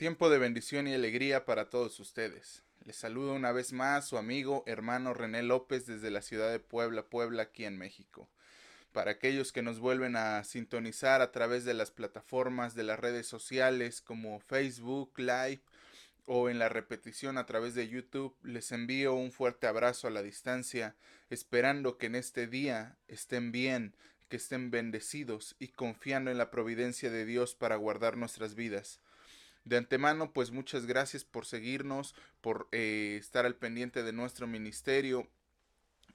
Tiempo de bendición y alegría para todos ustedes. Les saludo una vez más su amigo hermano René López desde la ciudad de Puebla, Puebla, aquí en México. Para aquellos que nos vuelven a sintonizar a través de las plataformas de las redes sociales como Facebook Live o en la repetición a través de YouTube, les envío un fuerte abrazo a la distancia, esperando que en este día estén bien, que estén bendecidos y confiando en la providencia de Dios para guardar nuestras vidas. De antemano, pues muchas gracias por seguirnos, por eh, estar al pendiente de nuestro ministerio.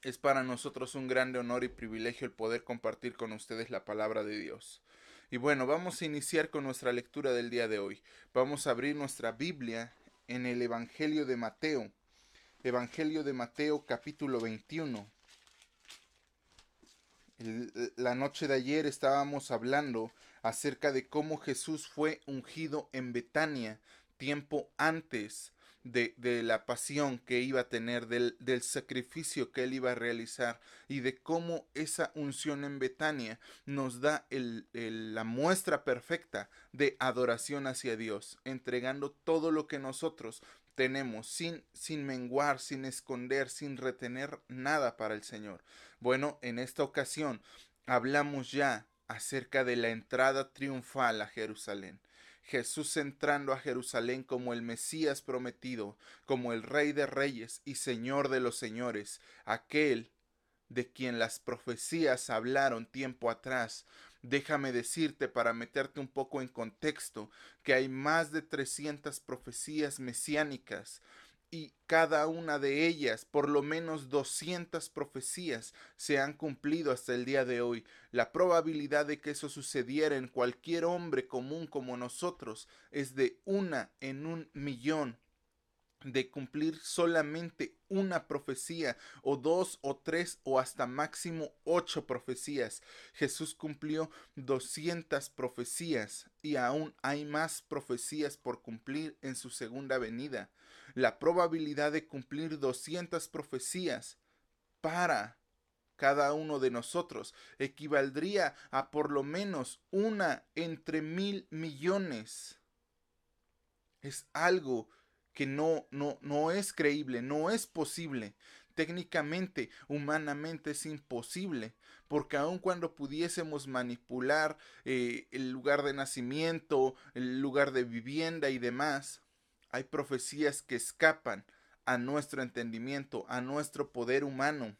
Es para nosotros un grande honor y privilegio el poder compartir con ustedes la palabra de Dios. Y bueno, vamos a iniciar con nuestra lectura del día de hoy. Vamos a abrir nuestra Biblia en el Evangelio de Mateo. Evangelio de Mateo capítulo 21. la noche de ayer estábamos hablando acerca de cómo Jesús fue ungido en Betania tiempo antes de, de, la pasión que iba a tener, del, del, sacrificio que él iba a realizar y de cómo esa unción en Betania nos da el, el, la muestra perfecta de adoración hacia Dios, entregando todo lo que nosotros tenemos sin, sin menguar, sin esconder, sin retener nada para el Señor. Bueno, en esta ocasión hablamos ya acerca de la entrada triunfal a Jerusalén. Jesús entrando a Jerusalén como el Mesías prometido, como el Rey de Reyes y Señor de los Señores, aquel de quien las profecías hablaron tiempo atrás. Déjame decirte para meterte un poco en contexto que hay más de 300 profecías mesiánicas y cada una de ellas, por lo menos 200 profecías, se han cumplido hasta el día de hoy. La probabilidad de que eso sucediera en cualquier hombre común como nosotros es de una en un millón de cumplir solamente una profecía o dos o tres o hasta máximo ocho profecías. Jesús cumplió 200 profecías y aún hay más profecías por cumplir en su segunda venida. La probabilidad de cumplir 200 profecías para cada uno de nosotros equivaldría a por lo menos una entre mil millones. Es algo que no, no, no es creíble, no es posible. Técnicamente, humanamente es imposible, porque aun cuando pudiésemos manipular eh, el lugar de nacimiento, el lugar de vivienda y demás, hay profecías que escapan a nuestro entendimiento, a nuestro poder humano.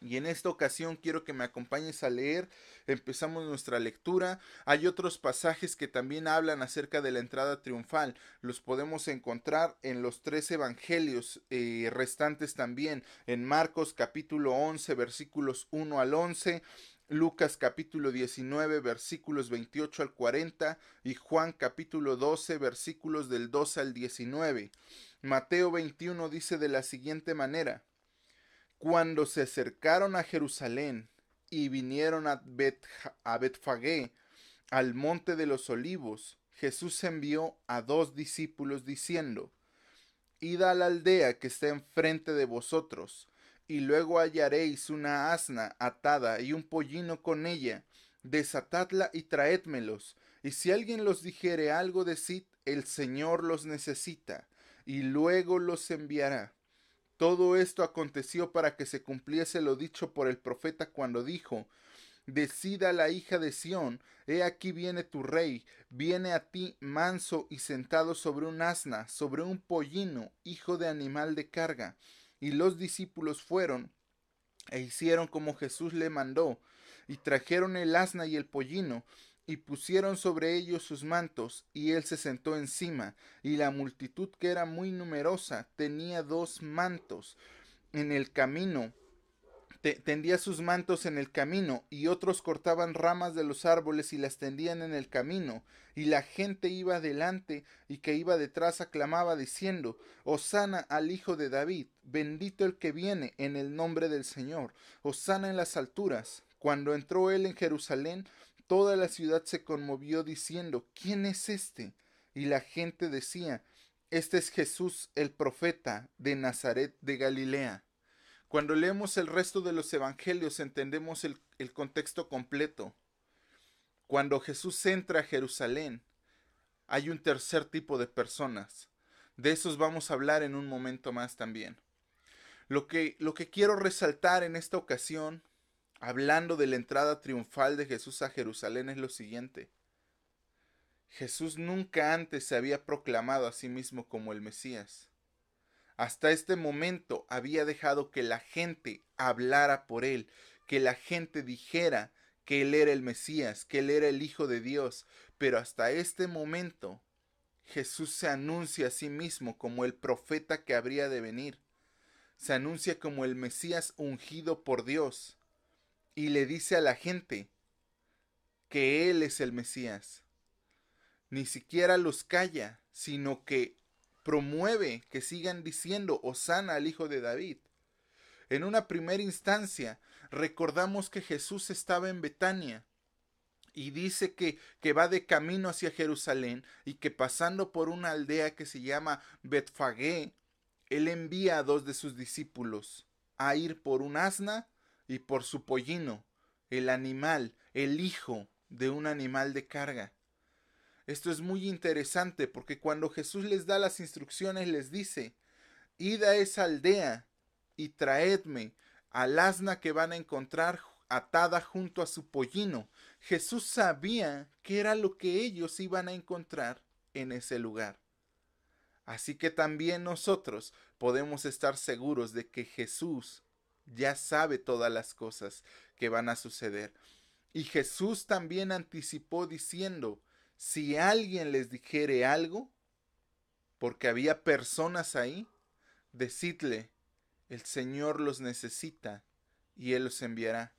Y en esta ocasión quiero que me acompañes a leer. Empezamos nuestra lectura. Hay otros pasajes que también hablan acerca de la entrada triunfal. Los podemos encontrar en los tres evangelios eh, restantes también. En Marcos capítulo 11 versículos 1 al 11. Lucas capítulo 19 versículos 28 al 40 y Juan capítulo 12 versículos del 12 al 19. Mateo 21 dice de la siguiente manera. Cuando se acercaron a Jerusalén y vinieron a, a Betfagé, al monte de los olivos, Jesús envió a dos discípulos diciendo, Id a la aldea que está enfrente de vosotros, y luego hallaréis una asna atada y un pollino con ella, desatadla y traédmelos, y si alguien los dijere algo, decid, el Señor los necesita, y luego los enviará. Todo esto aconteció para que se cumpliese lo dicho por el profeta cuando dijo Decida la hija de Sión, he aquí viene tu rey, viene a ti manso y sentado sobre un asna, sobre un pollino, hijo de animal de carga. Y los discípulos fueron e hicieron como Jesús le mandó, y trajeron el asna y el pollino, y pusieron sobre ellos sus mantos, y él se sentó encima, y la multitud que era muy numerosa tenía dos mantos en el camino, tendía sus mantos en el camino, y otros cortaban ramas de los árboles y las tendían en el camino, y la gente iba delante y que iba detrás aclamaba diciendo, Osana al Hijo de David, bendito el que viene en el nombre del Señor, Osana en las alturas. Cuando entró él en Jerusalén, Toda la ciudad se conmovió diciendo, ¿quién es este? Y la gente decía, este es Jesús el profeta de Nazaret de Galilea. Cuando leemos el resto de los evangelios entendemos el, contexto completo. Cuando Jesús entra a Jerusalén, hay un tercer tipo de personas. De esos vamos a hablar en un momento más también. Lo que quiero resaltar en esta ocasión, hablando de la entrada triunfal de Jesús a Jerusalén, es lo siguiente. Jesús nunca antes se había proclamado a sí mismo como el Mesías. Hasta este momento había dejado que la gente hablara por él, que la gente dijera que él era el Mesías, que él era el Hijo de Dios, pero hasta este momento Jesús se anuncia a sí mismo como el profeta que habría de venir. Se anuncia como el Mesías ungido por Dios y le dice a la gente que Él es el Mesías. Ni siquiera los calla, sino que promueve que sigan diciendo Osana al Hijo de David. En una primera instancia, recordamos que Jesús estaba en Betania y dice que, que, va de camino hacia Jerusalén y que pasando por una aldea que se llama Betfagé, él envía a dos de sus discípulos a ir por un asna y por su pollino, el animal, el hijo de un animal de carga. Esto es muy interesante porque cuando Jesús les da las instrucciones les dice, id a esa aldea y traedme al asna que van a encontrar atada junto a su pollino. Jesús sabía que era lo que ellos iban a encontrar en ese lugar. Así que también nosotros podemos estar seguros de que Jesús ya sabe todas las cosas que van a suceder. Y Jesús también anticipó diciendo, si alguien les dijere algo, porque había personas ahí, decidle, el Señor los necesita y Él los enviará.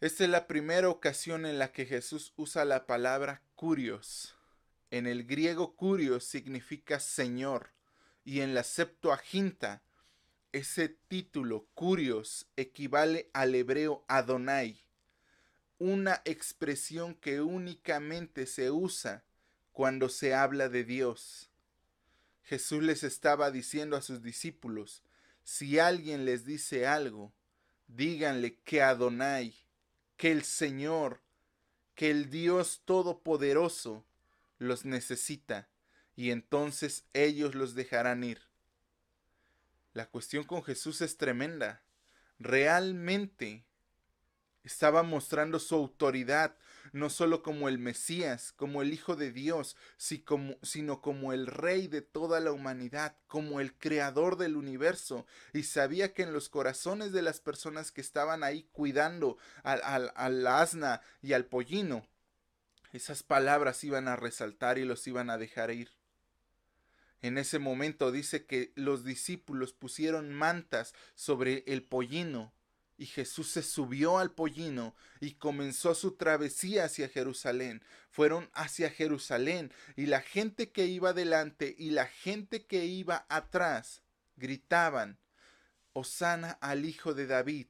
Esta es la primera ocasión en la que Jesús usa la palabra curios. En el griego curios significa Señor y en la Septuaginta ese título curios equivale al hebreo Adonai, una expresión que únicamente se usa cuando se habla de Dios. Jesús les estaba diciendo a sus discípulos, si alguien les dice algo, díganle que Adonai, que el Señor, que el Dios Todopoderoso los necesita, y entonces ellos los dejarán ir. La cuestión con Jesús es tremenda. Realmente estaba mostrando su autoridad, no solo como el Mesías, como el Hijo de Dios, sino como el Rey de toda la humanidad, como el Creador del universo, y sabía que en los corazones de las personas que estaban ahí cuidando al, al asna y al pollino, esas palabras iban a resaltar y los iban a dejar ir. En ese momento dice que los discípulos pusieron mantas sobre el pollino y Jesús se subió al pollino y comenzó su travesía hacia Jerusalén. Fueron hacia Jerusalén y la gente que iba delante y la gente que iba atrás gritaban, Osana al Hijo de David.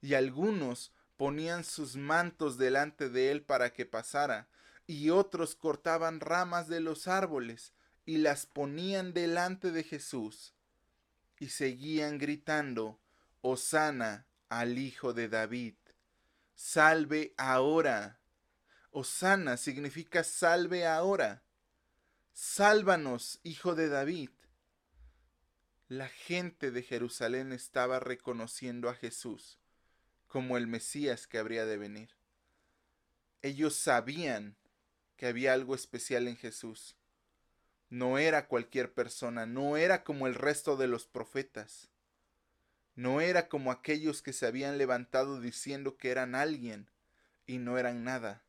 Y algunos ponían sus mantos delante de él para que pasara, y otros cortaban ramas de los árboles y las ponían delante de Jesús, y seguían gritando, Osana al Hijo de David. Salve ahora. Osana significa salve ahora. Sálvanos, Hijo de David. La gente de Jerusalén estaba reconociendo a Jesús como el Mesías que habría de venir. Ellos sabían que había algo especial en Jesús. No era cualquier persona, no era como el resto de los profetas no era como aquellos que se habían levantado diciendo que eran alguien y no eran nada.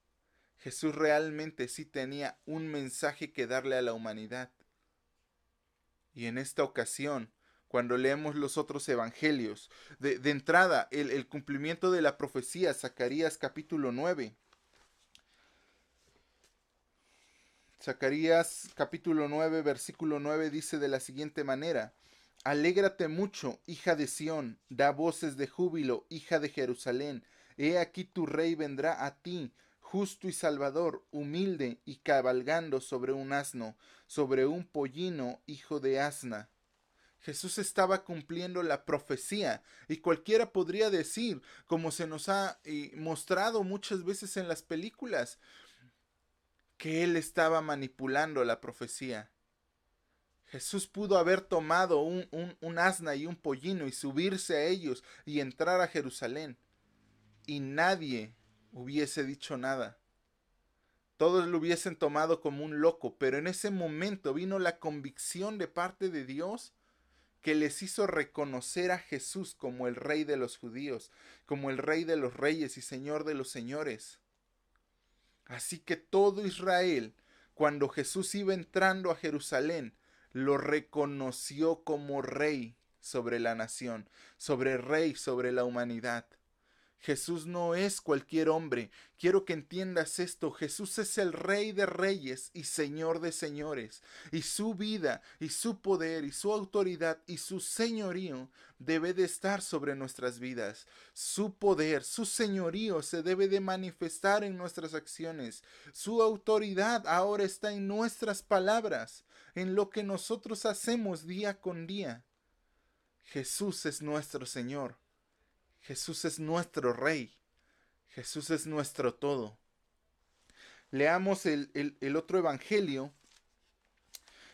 Jesús realmente sí tenía un mensaje que darle a la humanidad. Y en esta ocasión, cuando leemos los otros evangelios, de, entrada, el, el cumplimiento de la profecía, Zacarías capítulo 9. Zacarías capítulo 9, versículo 9 dice de la siguiente manera, Alégrate mucho, hija de Sión, da voces de júbilo, hija de Jerusalén. He aquí tu rey vendrá a ti, justo y salvador, humilde y cabalgando sobre un asno, sobre un pollino, hijo de asna. Jesús estaba cumpliendo la profecía y cualquiera podría decir, como se nos ha eh, mostrado muchas veces en las películas, que él estaba manipulando la profecía. Jesús pudo haber tomado un, un, asna y un pollino y subirse a ellos y entrar a Jerusalén. Y nadie hubiese dicho nada. Todos lo hubiesen tomado como un loco, pero en ese momento vino la convicción de parte de Dios que les hizo reconocer a Jesús como el rey de los judíos, como el rey de los reyes y señor de los señores. Así que todo Israel, cuando Jesús iba entrando a Jerusalén, lo reconoció como rey sobre la nación, sobre rey sobre la humanidad. Jesús no es cualquier hombre. Quiero que entiendas esto. Jesús es el Rey de Reyes y Señor de Señores. Y su vida y su poder y su autoridad y su señorío debe de estar sobre nuestras vidas. Su poder, su señorío se debe de manifestar en nuestras acciones. Su autoridad ahora está en nuestras palabras, en lo que nosotros hacemos día con día. Jesús es nuestro Señor. Jesús es nuestro Rey. Jesús es nuestro todo. Leamos el, otro Evangelio.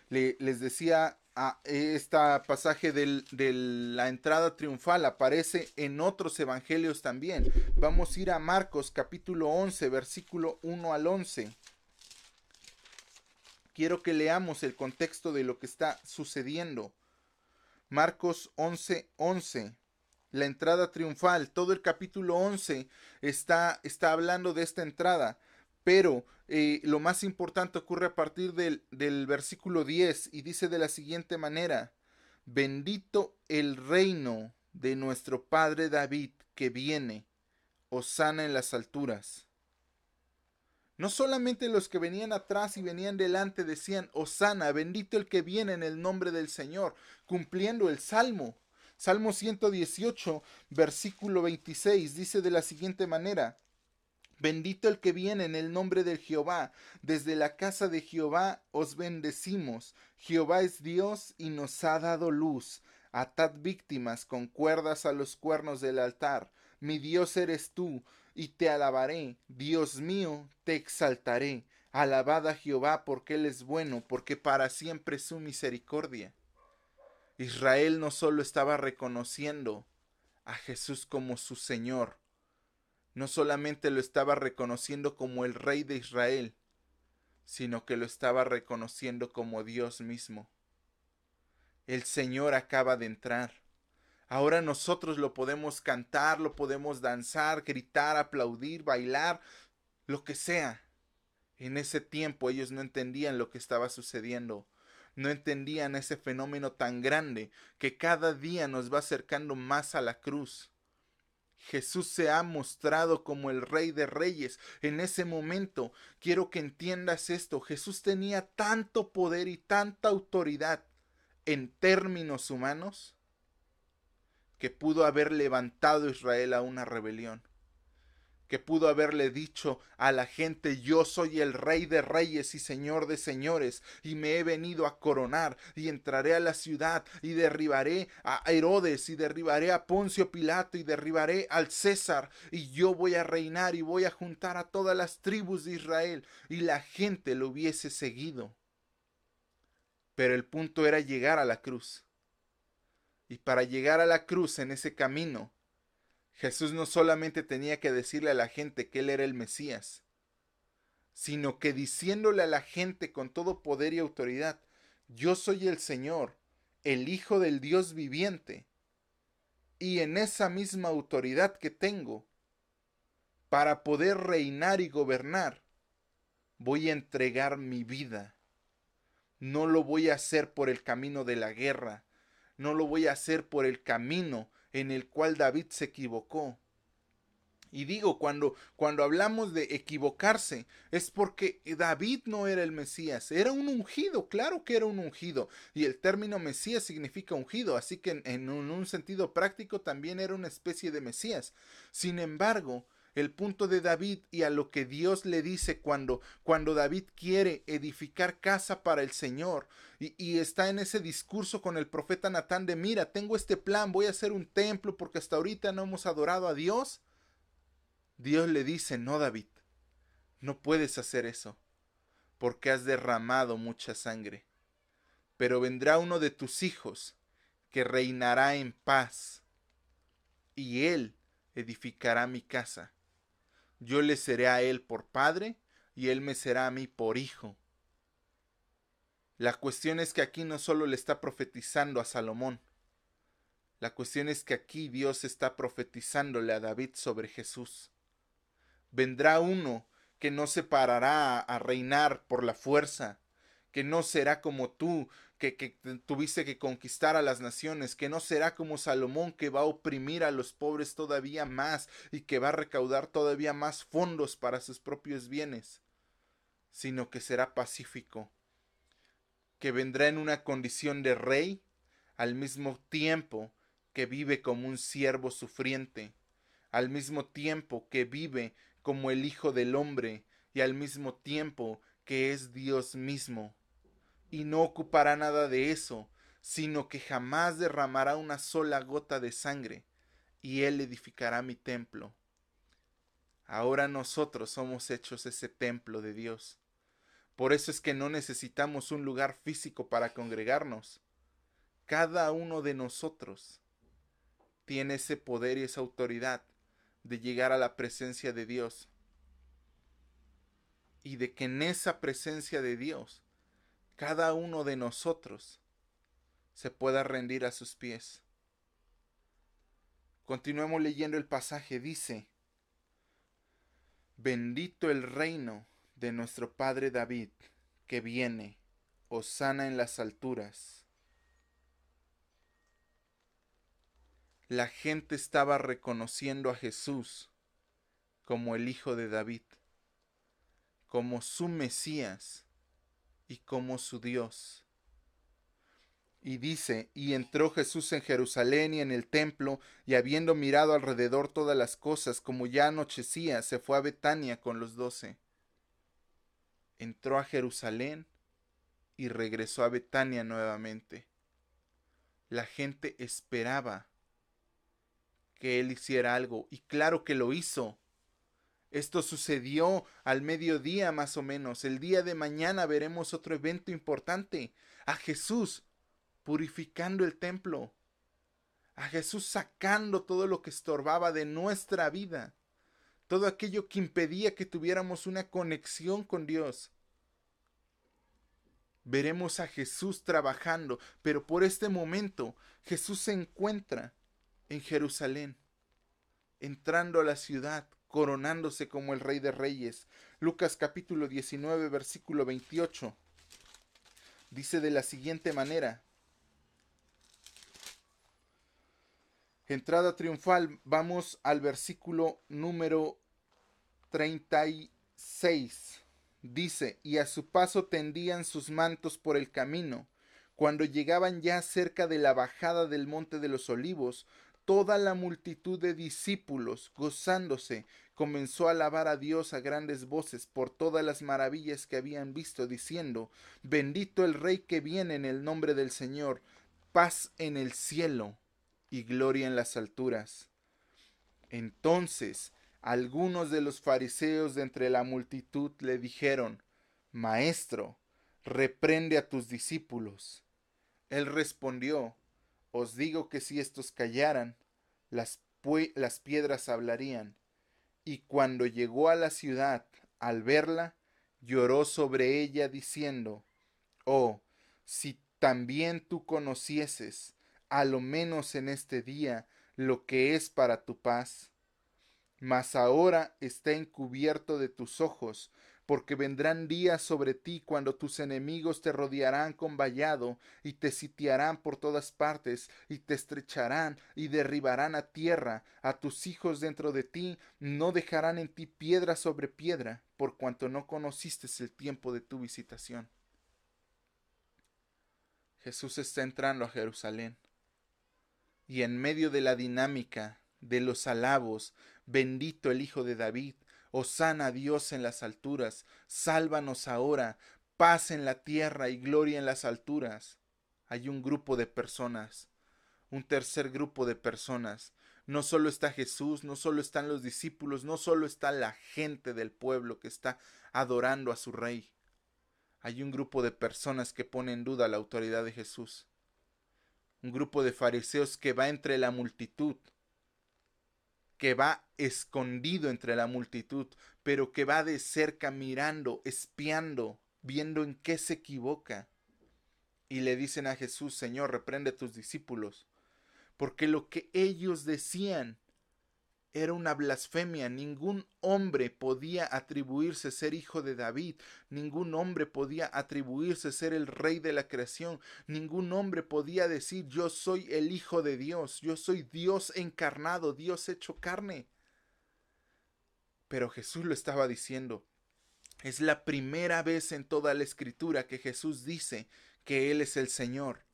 les decía, a este pasaje de la entrada triunfal aparece en otros evangelios también. Vamos a ir a Marcos capítulo 11, versículo 1 al 11. Quiero que leamos el contexto de lo que está sucediendo. Marcos 11, 11 la entrada triunfal. Todo el capítulo 11 está, está hablando de esta entrada. Pero eh, lo más importante ocurre a partir del, del versículo 10 y dice de la siguiente manera, bendito el reino de nuestro Padre David que viene, sana en las alturas. No solamente los que venían atrás y venían delante decían, Osana, bendito el que viene en el nombre del Señor, cumpliendo el salmo, Salmo 118, versículo 26 dice de la siguiente manera, Bendito el que viene en el nombre de Jehová. Desde la casa de Jehová os bendecimos. Jehová es Dios y nos ha dado luz. Atad víctimas con cuerdas a los cuernos del altar. Mi Dios eres tú, y te alabaré. Dios mío, te exaltaré. Alabad a Jehová porque Él es bueno, porque para siempre es su misericordia. Israel no solo estaba reconociendo a Jesús como su Señor, no solamente lo estaba reconociendo como el Rey de Israel, sino que lo estaba reconociendo como Dios mismo. El Señor acaba de entrar. Ahora nosotros lo podemos cantar, lo podemos danzar, gritar, aplaudir, bailar, lo que sea. En ese tiempo ellos no entendían lo que estaba sucediendo no entendían ese fenómeno tan grande que cada día nos va acercando más a la cruz. Jesús se ha mostrado como el Rey de Reyes. En ese momento quiero que entiendas esto. Jesús tenía tanto poder y tanta autoridad en términos humanos que pudo haber levantado Israel a una rebelión que pudo haberle dicho a la gente yo soy el rey de reyes y señor de señores y me he venido a coronar y entraré a la ciudad y derribaré a Herodes y derribaré a Poncio Pilato y derribaré al César y yo voy a reinar y voy a juntar a todas las tribus de Israel y la gente lo hubiese seguido. Pero el punto era llegar a la cruz. Y para llegar a la cruz en ese camino Jesús no solamente tenía que decirle a la gente que Él era el Mesías, sino que diciéndole a la gente con todo poder y autoridad, yo soy el Señor, el Hijo del Dios viviente, y en esa misma autoridad que tengo, para poder reinar y gobernar, voy a entregar mi vida. No lo voy a hacer por el camino de la guerra, no lo voy a hacer por el camino en el cual David se equivocó. Y digo, cuando, cuando hablamos de equivocarse, es porque David no era el Mesías, era un ungido, claro que era un ungido. Y el término Mesías significa ungido, así que en, en un sentido práctico también era una especie de Mesías. Sin embargo, el punto de David y a lo que Dios le dice cuando, cuando David quiere edificar casa para el Señor y, está en ese discurso con el profeta Natán de mira, tengo este plan, voy a hacer un templo porque hasta ahorita no hemos adorado a Dios. Dios le dice, no David, no puedes hacer eso. porque has derramado mucha sangre. Pero vendrá uno de tus hijos, que reinará en paz, y él edificará mi casa. Yo le seré a él por padre, y él me será a mí por hijo. La cuestión es que aquí no solo le está profetizando a Salomón, la cuestión es que aquí Dios está profetizándole a David sobre Jesús. Vendrá uno que no se parará a reinar por la fuerza, que no será como tú, que, que, tuviste que conquistar a las naciones, que no será como Salomón que va a oprimir a los pobres todavía más y que va a recaudar todavía más fondos para sus propios bienes, sino que será pacífico, que vendrá en una condición de rey al mismo tiempo que vive como un siervo sufriente, al mismo tiempo que vive como el Hijo del Hombre y al mismo tiempo que es Dios mismo. Y no ocupará nada de eso, sino que jamás derramará una sola gota de sangre, y Él edificará mi templo. Ahora nosotros somos hechos ese templo de Dios. Por eso es que no necesitamos un lugar físico para congregarnos. Cada uno de nosotros tiene ese poder y esa autoridad de llegar a la presencia de Dios. Y de que en esa presencia de Dios, cada uno de nosotros se pueda rendir a sus pies. Continuemos leyendo el pasaje. Dice, bendito el reino de nuestro Padre David, que viene, sana en las alturas. la gente estaba reconociendo a Jesús como el Hijo de David, como su Mesías y como su Dios. Y dice, y entró Jesús en Jerusalén y en el templo, y habiendo mirado alrededor todas las cosas, como ya anochecía, se fue a Betania con los doce. Entró a Jerusalén y regresó a Betania nuevamente. La gente esperaba que él hiciera algo, y claro que lo hizo. Esto sucedió al mediodía más o menos. El día de mañana veremos otro evento importante. A Jesús purificando el templo. A Jesús sacando todo lo que estorbaba de nuestra vida. Todo aquello que impedía que tuviéramos una conexión con Dios. Veremos a Jesús trabajando, pero por este momento Jesús se encuentra en Jerusalén, entrando a la ciudad, coronándose como el Rey de Reyes. Lucas capítulo 19, versículo 28. Dice de la siguiente manera. Entrada triunfal, vamos al versículo número 36. Dice, y a su paso tendían sus mantos por el camino. Cuando llegaban ya cerca de la bajada del monte de los olivos, toda la multitud de discípulos, gozándose, comenzó a alabar a Dios a grandes voces por todas las maravillas que habían visto, diciendo, Bendito el Rey que viene en el nombre del Señor, paz en el cielo y gloria en las alturas. Entonces algunos de los fariseos de entre la multitud le dijeron, Maestro, reprende a tus discípulos. Él respondió, os digo que si estos callaran, las, las piedras hablarían. Y cuando llegó a la ciudad, al verla, lloró sobre ella diciendo, Oh, si también tú conocieses, a lo menos en este día, lo que es para tu paz. Mas ahora está encubierto de tus ojos, porque vendrán días sobre ti cuando tus enemigos te rodearán con vallado y te sitiarán por todas partes y te estrecharán y derribarán a tierra a tus hijos dentro de ti, no dejarán en ti piedra sobre piedra, por cuanto no conociste el tiempo de tu visitación. Jesús está entrando a Jerusalén y en medio de la dinámica de los alabos, bendito el Hijo de David, Osana Dios en las alturas, sálvanos ahora, paz en la tierra y gloria en las alturas. Hay un grupo de personas, un tercer grupo de personas. No solo está Jesús, no solo están los discípulos, no solo está la gente del pueblo que está adorando a su rey. hay un grupo de personas que ponen en duda la autoridad de Jesús. Un grupo de fariseos que va entre la multitud, que va escondido entre la multitud, pero que va de cerca mirando, espiando, viendo en qué se equivoca. Y le dicen a Jesús, Señor, reprende a tus discípulos, porque lo que ellos decían era una blasfemia. Ningún hombre podía atribuirse ser hijo de David. Ningún hombre podía atribuirse ser el rey de la creación. Ningún hombre podía decir yo soy el hijo de Dios. Yo soy Dios encarnado, Dios hecho carne. Pero Jesús lo estaba diciendo. Es la primera vez en toda la escritura que Jesús dice que Él es el Señor.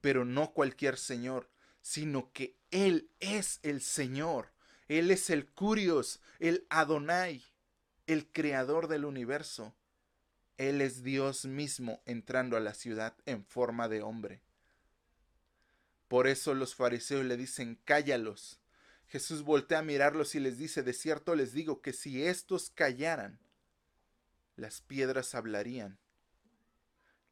Pero no cualquier Señor, sino que Él es el Señor él es el Curios, el Adonai, el creador del universo. Él es Dios mismo entrando a la ciudad en forma de hombre. Por eso los fariseos le dicen, cállalos. Jesús voltea a mirarlos y les dice, de cierto les digo que si estos callaran, las piedras hablarían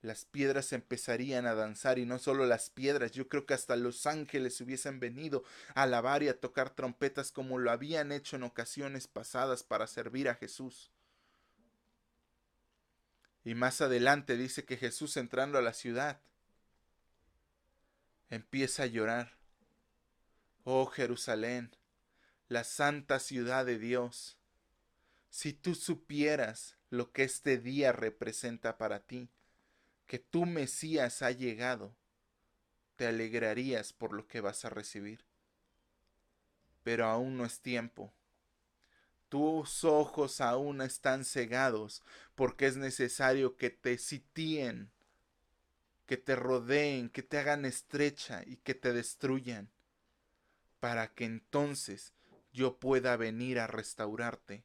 las piedras empezarían a danzar y no solo las piedras, yo creo que hasta los ángeles hubiesen venido a alabar y a tocar trompetas como lo habían hecho en ocasiones pasadas para servir a Jesús. Y más adelante dice que Jesús entrando a la ciudad empieza a llorar. Oh Jerusalén, la santa ciudad de Dios, si tú supieras lo que este día representa para ti, que tu Mesías ha llegado, te alegrarías por lo que vas a recibir. Pero aún no es tiempo. Tus ojos aún están cegados porque es necesario que te sitíen, que te rodeen, que te hagan estrecha y que te destruyan, para que entonces yo pueda venir a restaurarte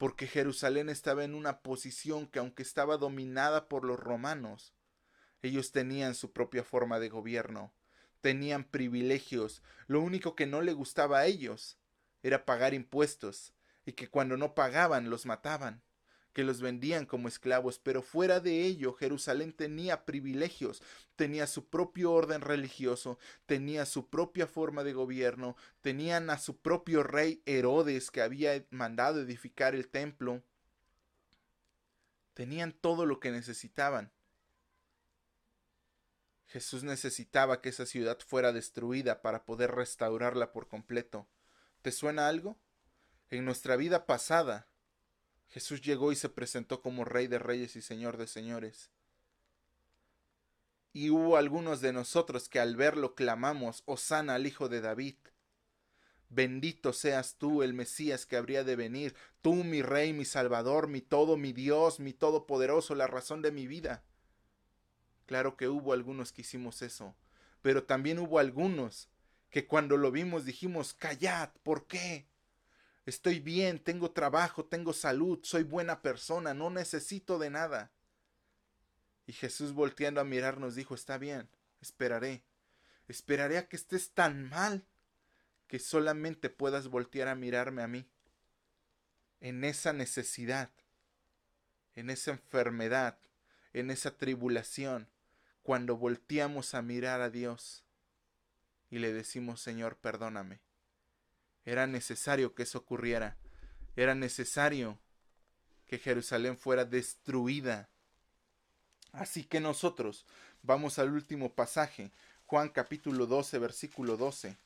porque Jerusalén estaba en una posición que aunque estaba dominada por los romanos, ellos tenían su propia forma de gobierno, tenían privilegios, lo único que no le gustaba a ellos era pagar impuestos, y que cuando no pagaban los mataban que los vendían como esclavos, pero fuera de ello Jerusalén tenía privilegios, tenía su propio orden religioso, tenía su propia forma de gobierno, tenían a su propio rey Herodes que había mandado edificar el templo, tenían todo lo que necesitaban. Jesús necesitaba que esa ciudad fuera destruida para poder restaurarla por completo. ¿Te suena algo? En nuestra vida pasada, Jesús llegó y se presentó como Rey de Reyes y Señor de Señores. Y hubo algunos de nosotros que al verlo clamamos, Osana al Hijo de David. Bendito seas tú, el Mesías que habría de venir, tú mi Rey, mi Salvador, mi todo, mi Dios, mi Todopoderoso, la razón de mi vida. Claro que hubo algunos que hicimos eso, pero también hubo algunos que cuando lo vimos dijimos, callad, ¿por qué? Estoy bien, tengo trabajo, tengo salud, soy buena persona, no necesito de nada. Y Jesús volteando a mirarnos dijo, está bien, esperaré. Esperaré a que estés tan mal que solamente puedas voltear a mirarme a mí. En esa necesidad, en esa enfermedad, en esa tribulación, cuando volteamos a mirar a Dios y le decimos, Señor, perdóname era necesario que eso ocurriera. Era necesario que Jerusalén fuera destruida. Así que nosotros vamos al último pasaje, Juan capítulo 12, versículo 12.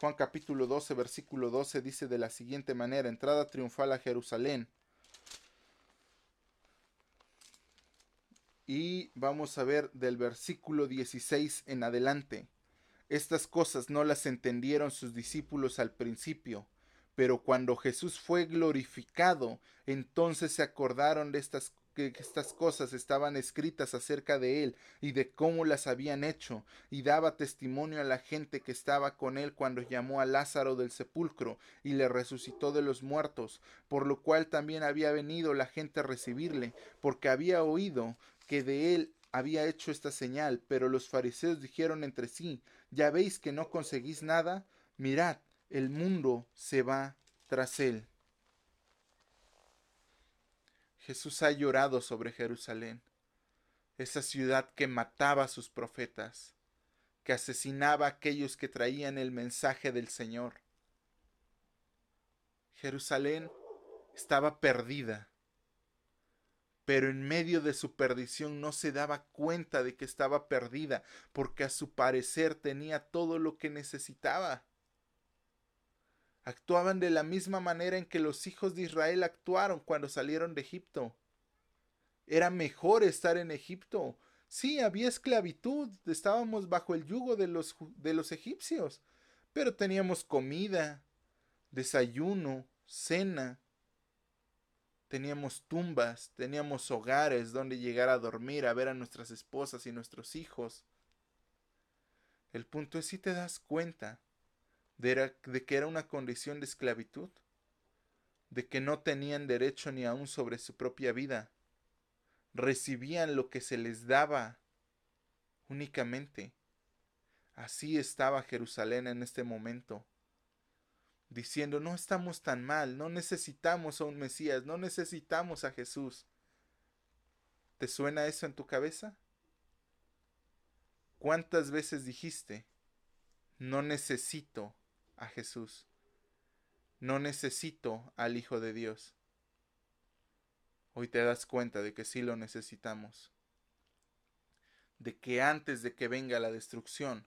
Juan capítulo 12, versículo 12 dice de la siguiente manera, entrada triunfal a Jerusalén. Y vamos a ver del versículo 16 en adelante. Estas cosas no las entendieron sus discípulos al principio, pero cuando Jesús fue glorificado, entonces se acordaron de estas que estas cosas estaban escritas acerca de él y de cómo las habían hecho, y daba testimonio a la gente que estaba con él cuando llamó a Lázaro del sepulcro y le resucitó de los muertos, por lo cual también había venido la gente a recibirle, porque había oído que de él había hecho esta señal, pero los fariseos dijeron entre sí, ya veis que no conseguís nada, mirad, el mundo se va tras él. Jesús ha llorado sobre Jerusalén, esa ciudad que mataba a sus profetas, que asesinaba a aquellos que traían el mensaje del Señor. Jerusalén estaba perdida, pero en medio de su perdición no se daba cuenta de que estaba perdida, porque a su parecer tenía todo lo que necesitaba. Actuaban de la misma manera en que los hijos de Israel actuaron cuando salieron de Egipto. Era mejor estar en Egipto. Sí, había esclavitud, estábamos bajo el yugo de los, de los egipcios, pero teníamos comida, desayuno, cena, teníamos tumbas, teníamos hogares donde llegar a dormir, a ver a nuestras esposas y nuestros hijos. El punto es si te das cuenta de, que era una condición de esclavitud, de que no tenían derecho ni aún sobre su propia vida, recibían lo que se les daba únicamente. Así estaba Jerusalén en este momento, diciendo, no estamos tan mal, no necesitamos a un Mesías, no necesitamos a Jesús. ¿Te suena eso en tu cabeza? ¿Cuántas veces dijiste, no necesito a Jesús. No necesito al Hijo de Dios. Hoy te das cuenta de que sí lo necesitamos. De que antes de que venga la destrucción,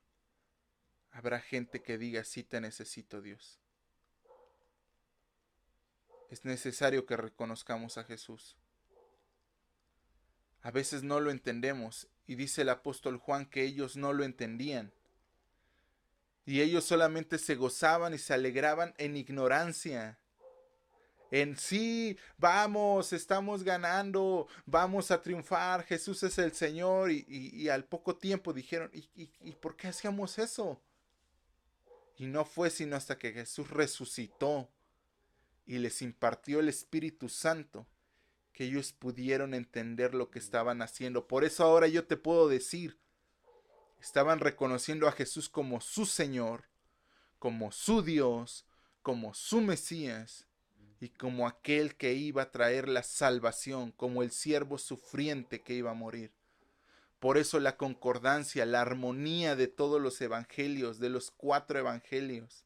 habrá gente que diga sí te necesito Dios. Es necesario que reconozcamos a Jesús. A veces no lo entendemos y dice el apóstol Juan que ellos no lo entendían y ellos solamente se gozaban y se alegraban en ignorancia. En sí, vamos, estamos ganando, vamos a triunfar, Jesús es el Señor. Y, al poco tiempo dijeron, ¿y, ¿y por qué hacíamos eso? Y no fue sino hasta que Jesús resucitó y les impartió el Espíritu Santo que ellos pudieron entender lo que estaban haciendo. Por eso ahora yo te puedo decir, Estaban reconociendo a Jesús como su Señor, como su Dios, como su Mesías y como aquel que iba a traer la salvación, como el siervo sufriente que iba a morir. Por eso la concordancia, la armonía de todos los evangelios, de los cuatro evangelios.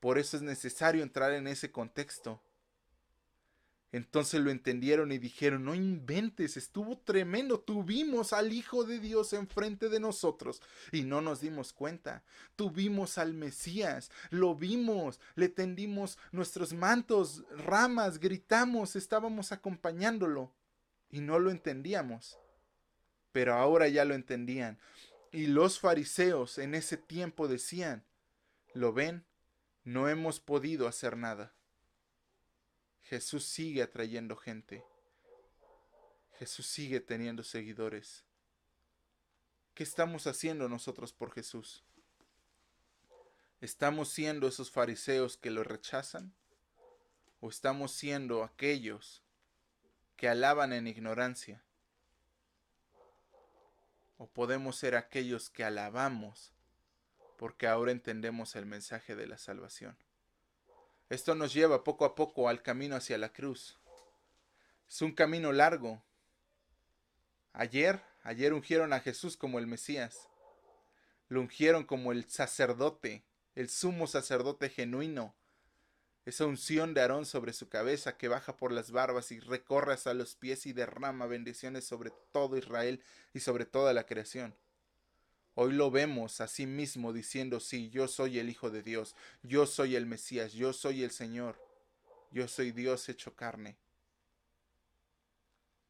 Por eso es necesario entrar en ese contexto. Entonces lo entendieron y dijeron, no inventes, estuvo tremendo, tuvimos al Hijo de Dios enfrente de nosotros y no nos dimos cuenta. Tuvimos al Mesías, lo vimos, le tendimos nuestros mantos, ramas, gritamos, estábamos acompañándolo y no lo entendíamos. Pero ahora ya lo entendían. Y los fariseos en ese tiempo decían, ¿lo ven? No hemos podido hacer nada. Jesús sigue atrayendo gente. Jesús sigue teniendo seguidores. ¿Qué estamos haciendo nosotros por Jesús? ¿Estamos siendo esos fariseos que lo rechazan? ¿O estamos siendo aquellos que alaban en ignorancia? ¿O podemos ser aquellos que alabamos porque ahora entendemos el mensaje de la salvación? Esto nos lleva poco a poco al camino hacia la cruz. Es un camino largo. Ayer, ayer ungieron a Jesús como el Mesías. Lo ungieron como el sacerdote, el sumo sacerdote genuino. Esa unción de Aarón sobre su cabeza que baja por las barbas y recorre hasta los pies y derrama bendiciones sobre todo Israel y sobre toda la creación. Hoy lo vemos a sí mismo diciendo, sí, yo soy el Hijo de Dios, yo soy el Mesías, yo soy el Señor, yo soy Dios hecho carne.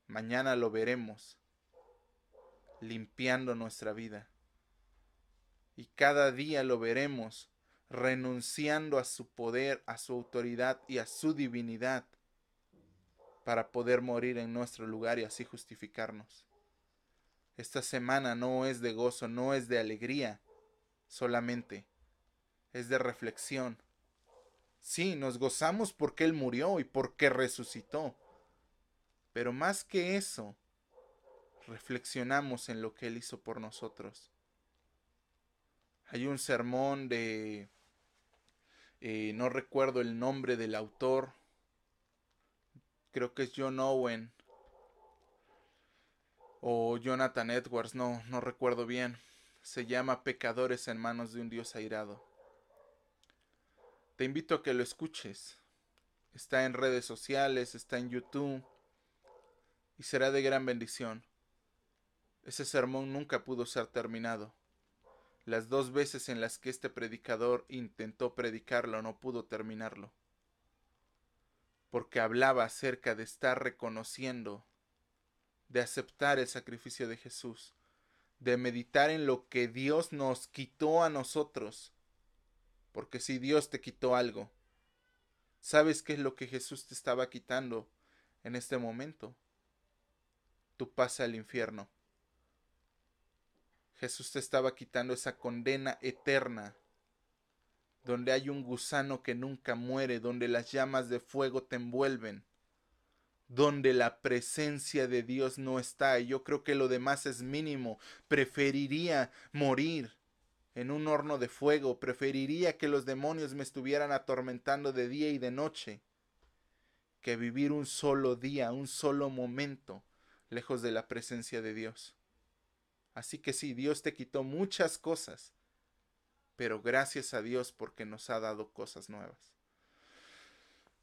Mañana lo veremos limpiando nuestra vida. Y cada día lo veremos renunciando a su poder, a su autoridad y a su divinidad para poder morir en nuestro lugar y así justificarnos. Esta semana no es de gozo, no es de alegría solamente, es de reflexión. Sí, nos gozamos porque Él murió y porque resucitó. Pero más que eso, reflexionamos en lo que Él hizo por nosotros. Hay un sermón de... Eh, no recuerdo el nombre del autor, creo que es John Owen o Jonathan Edwards, no, no recuerdo bien. Se llama Pecadores en manos de un Dios airado. Te invito a que lo escuches. Está en redes sociales, está en YouTube y será de gran bendición. Ese sermón nunca pudo ser terminado. Las dos veces en las que este predicador intentó predicarlo no pudo terminarlo. Porque hablaba acerca de estar reconociendo, de aceptar el sacrificio de Jesús, de meditar en lo que Dios nos quitó a nosotros. Porque si Dios te quitó algo, ¿sabes qué es lo que Jesús te estaba quitando en este momento? Tu paz al infierno Jesús te estaba quitando esa condena eterna, donde hay un gusano que nunca muere, donde las llamas de fuego te envuelven, donde la presencia de Dios no está. Y yo creo que lo demás es mínimo. Preferiría morir en un horno de fuego, preferiría que los demonios me estuvieran atormentando de día y de noche, que vivir un solo día, un solo momento, lejos de la presencia de Dios. Así que sí, Dios te quitó muchas cosas, pero gracias a Dios porque nos ha dado cosas nuevas.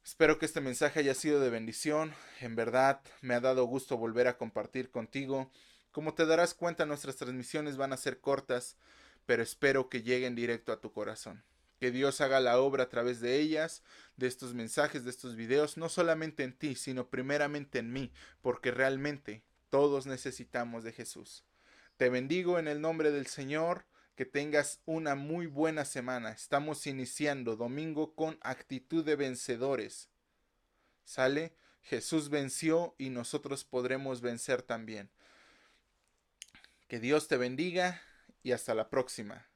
Espero que este mensaje haya sido de bendición. En verdad, me ha dado gusto volver a compartir contigo. Como te darás cuenta, nuestras transmisiones van a ser cortas, pero espero que lleguen directo a tu corazón. Que Dios haga la obra a través de ellas, de estos mensajes, de estos videos, no solamente en ti, sino primeramente en mí, porque realmente todos necesitamos de Jesús. Te bendigo en el nombre del Señor. Que tengas una muy buena semana. Estamos iniciando domingo con actitud de vencedores. ¿Sale? Jesús venció y nosotros podremos vencer también. Que Dios te bendiga y hasta la próxima.